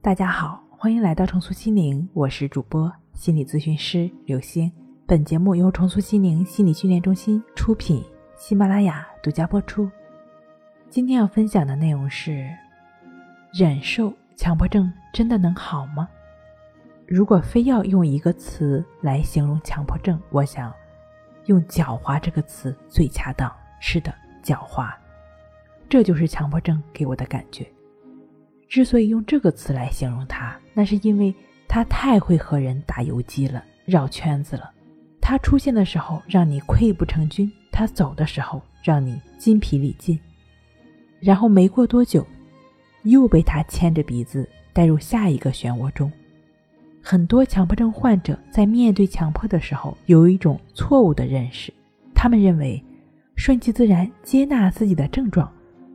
大家好，欢迎来到重塑心灵，我是主播心理咨询师刘星。本节目由重塑心灵心理训练中心出品，喜马拉雅独家播出。今天要分享的内容是：忍受强迫症真的能好吗？如果非要用一个词来形容强迫症，我想用“狡猾”这个词最恰当。是的，狡猾，这就是强迫症给我的感觉。之所以用这个词来形容他，那是因为他太会和人打游击了，绕圈子了。他出现的时候让你溃不成军，他走的时候让你筋疲力尽，然后没过多久，又被他牵着鼻子带入下一个漩涡中。很多强迫症患者在面对强迫的时候，有一种错误的认识，他们认为顺其自然接纳自己的症状，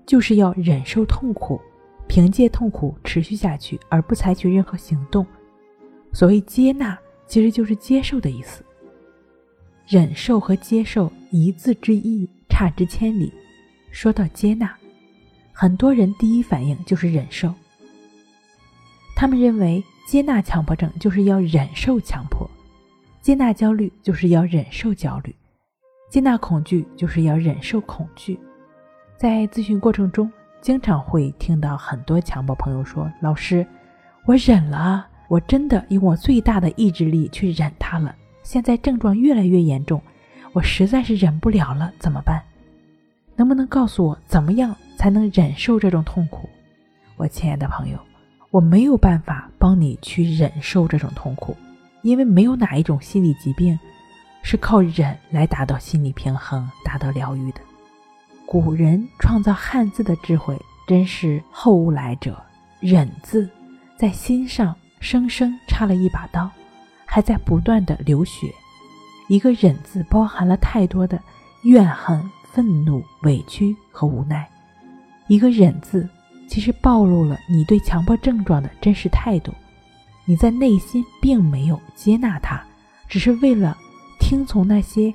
就是要忍受痛苦。凭借痛苦持续下去，而不采取任何行动。所谓接纳，其实就是接受的意思。忍受和接受一字之意，差之千里。说到接纳，很多人第一反应就是忍受。他们认为接纳强迫症就是要忍受强迫，接纳焦虑就是要忍受焦虑，接纳恐惧就是要忍受恐惧。在咨询过程中。经常会听到很多强迫朋友说：“老师，我忍了，我真的用我最大的意志力去忍他了。现在症状越来越严重，我实在是忍不了了，怎么办？能不能告诉我怎么样才能忍受这种痛苦？”我亲爱的朋友，我没有办法帮你去忍受这种痛苦，因为没有哪一种心理疾病是靠忍来达到心理平衡、达到疗愈的。古人创造汉字的智慧真是后无来者。忍字在心上生生插了一把刀，还在不断的流血。一个忍字包含了太多的怨恨、愤怒、委屈和无奈。一个忍字其实暴露了你对强迫症状的真实态度。你在内心并没有接纳它，只是为了听从那些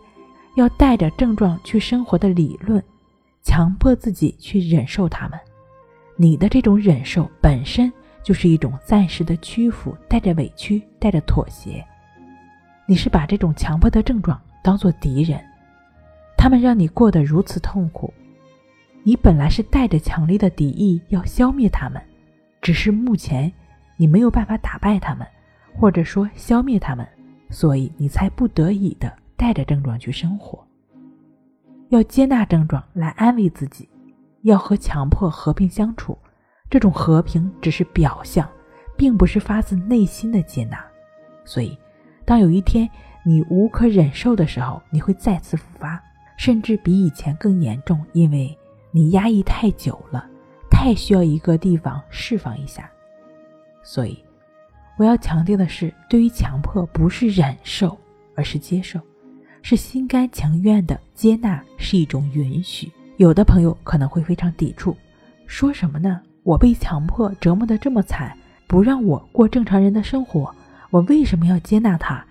要带着症状去生活的理论。强迫自己去忍受他们，你的这种忍受本身就是一种暂时的屈服，带着委屈，带着妥协。你是把这种强迫的症状当做敌人，他们让你过得如此痛苦，你本来是带着强烈的敌意要消灭他们，只是目前你没有办法打败他们，或者说消灭他们，所以你才不得已的带着症状去生活。要接纳症状来安慰自己，要和强迫和平相处。这种和平只是表象，并不是发自内心的接纳。所以，当有一天你无可忍受的时候，你会再次复发，甚至比以前更严重，因为你压抑太久了，太需要一个地方释放一下。所以，我要强调的是，对于强迫，不是忍受，而是接受。是心甘情愿的接纳，是一种允许。有的朋友可能会非常抵触，说什么呢？我被强迫折磨的这么惨，不让我过正常人的生活，我为什么要接纳他？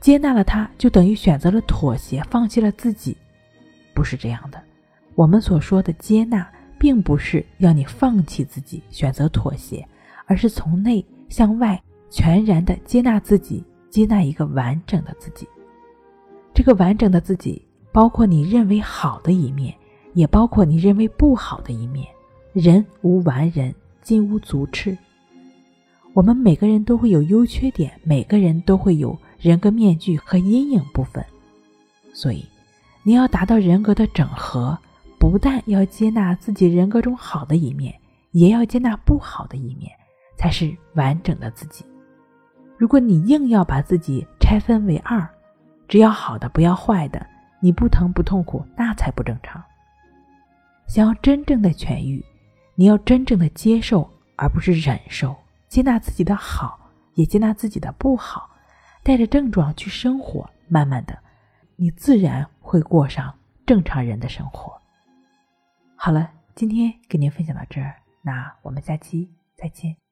接纳了他，就等于选择了妥协，放弃了自己。不是这样的。我们所说的接纳，并不是要你放弃自己，选择妥协，而是从内向外全然的接纳自己，接纳一个完整的自己。这个完整的自己，包括你认为好的一面，也包括你认为不好的一面。人无完人，金无足赤。我们每个人都会有优缺点，每个人都会有人格面具和阴影部分。所以，你要达到人格的整合，不但要接纳自己人格中好的一面，也要接纳不好的一面，才是完整的自己。如果你硬要把自己拆分为二，只要好的，不要坏的。你不疼不痛苦，那才不正常。想要真正的痊愈，你要真正的接受，而不是忍受。接纳自己的好，也接纳自己的不好，带着症状去生活。慢慢的，你自然会过上正常人的生活。好了，今天跟您分享到这儿，那我们下期再见。